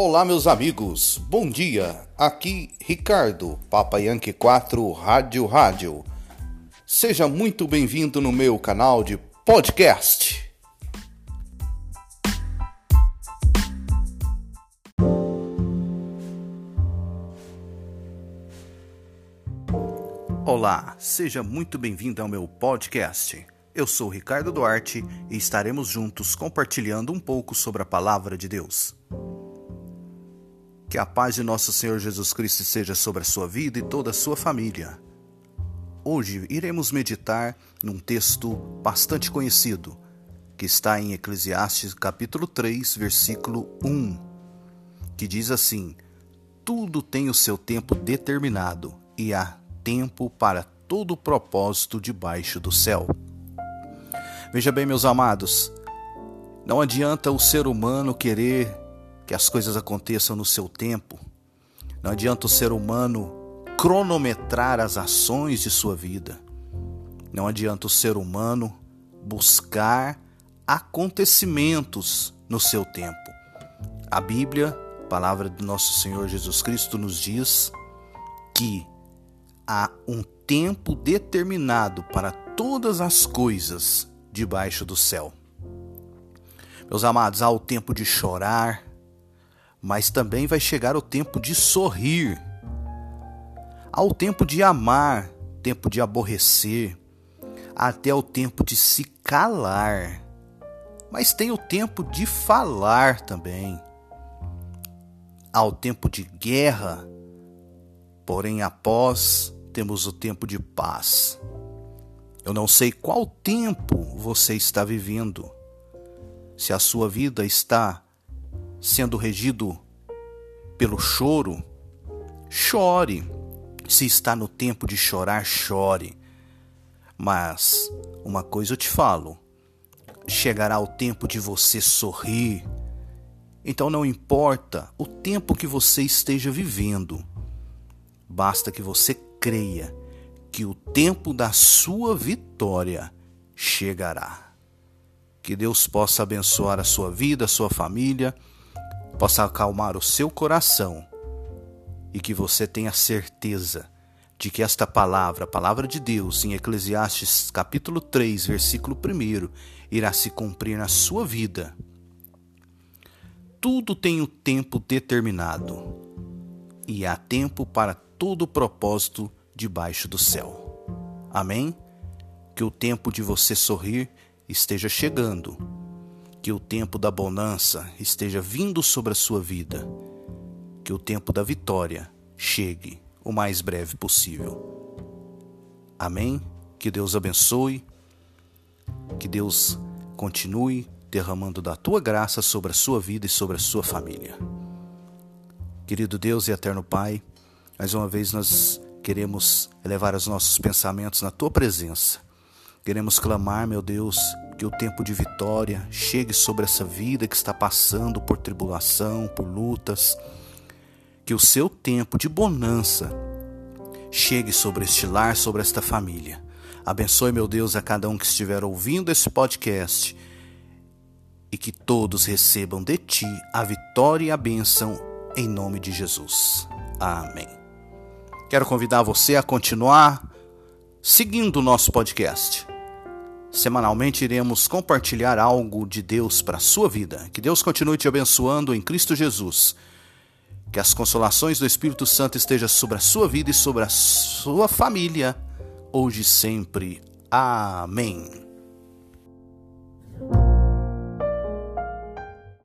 Olá, meus amigos, bom dia. Aqui Ricardo, Papa Yankee 4 Rádio Rádio. Seja muito bem-vindo no meu canal de podcast. Olá, seja muito bem-vindo ao meu podcast. Eu sou Ricardo Duarte e estaremos juntos compartilhando um pouco sobre a palavra de Deus. Que a paz de nosso Senhor Jesus Cristo seja sobre a sua vida e toda a sua família. Hoje iremos meditar num texto bastante conhecido, que está em Eclesiastes capítulo 3, versículo 1, que diz assim: Tudo tem o seu tempo determinado e há tempo para todo propósito debaixo do céu. Veja bem, meus amados, não adianta o ser humano querer que as coisas aconteçam no seu tempo. Não adianta o ser humano cronometrar as ações de sua vida. Não adianta o ser humano buscar acontecimentos no seu tempo. A Bíblia, palavra do nosso Senhor Jesus Cristo, nos diz que há um tempo determinado para todas as coisas debaixo do céu. Meus amados, há o tempo de chorar, mas também vai chegar o tempo de sorrir. Há o tempo de amar, tempo de aborrecer, até o tempo de se calar. Mas tem o tempo de falar também. Há o tempo de guerra, porém após temos o tempo de paz. Eu não sei qual tempo você está vivendo. Se a sua vida está sendo regido pelo choro, chore. Se está no tempo de chorar, chore. Mas uma coisa eu te falo: chegará o tempo de você sorrir. Então não importa o tempo que você esteja vivendo, basta que você creia que o tempo da sua vitória chegará. Que Deus possa abençoar a sua vida, a sua família possa acalmar o seu coração e que você tenha certeza de que esta palavra, a palavra de Deus, em Eclesiastes capítulo 3, versículo 1, irá se cumprir na sua vida. Tudo tem o um tempo determinado e há tempo para todo propósito debaixo do céu. Amém? Que o tempo de você sorrir esteja chegando que o tempo da bonança esteja vindo sobre a sua vida, que o tempo da vitória chegue o mais breve possível. Amém? Que Deus abençoe, que Deus continue derramando da tua graça sobre a sua vida e sobre a sua família. Querido Deus e eterno Pai, mais uma vez nós queremos elevar os nossos pensamentos na tua presença. Queremos clamar, meu Deus, que o tempo de vitória chegue sobre essa vida que está passando por tribulação, por lutas. Que o seu tempo de bonança chegue sobre este lar, sobre esta família. Abençoe, meu Deus, a cada um que estiver ouvindo esse podcast e que todos recebam de ti a vitória e a bênção em nome de Jesus. Amém. Quero convidar você a continuar seguindo o nosso podcast. Semanalmente iremos compartilhar algo de Deus para a sua vida. Que Deus continue te abençoando em Cristo Jesus. Que as consolações do Espírito Santo estejam sobre a sua vida e sobre a sua família, hoje e sempre. Amém.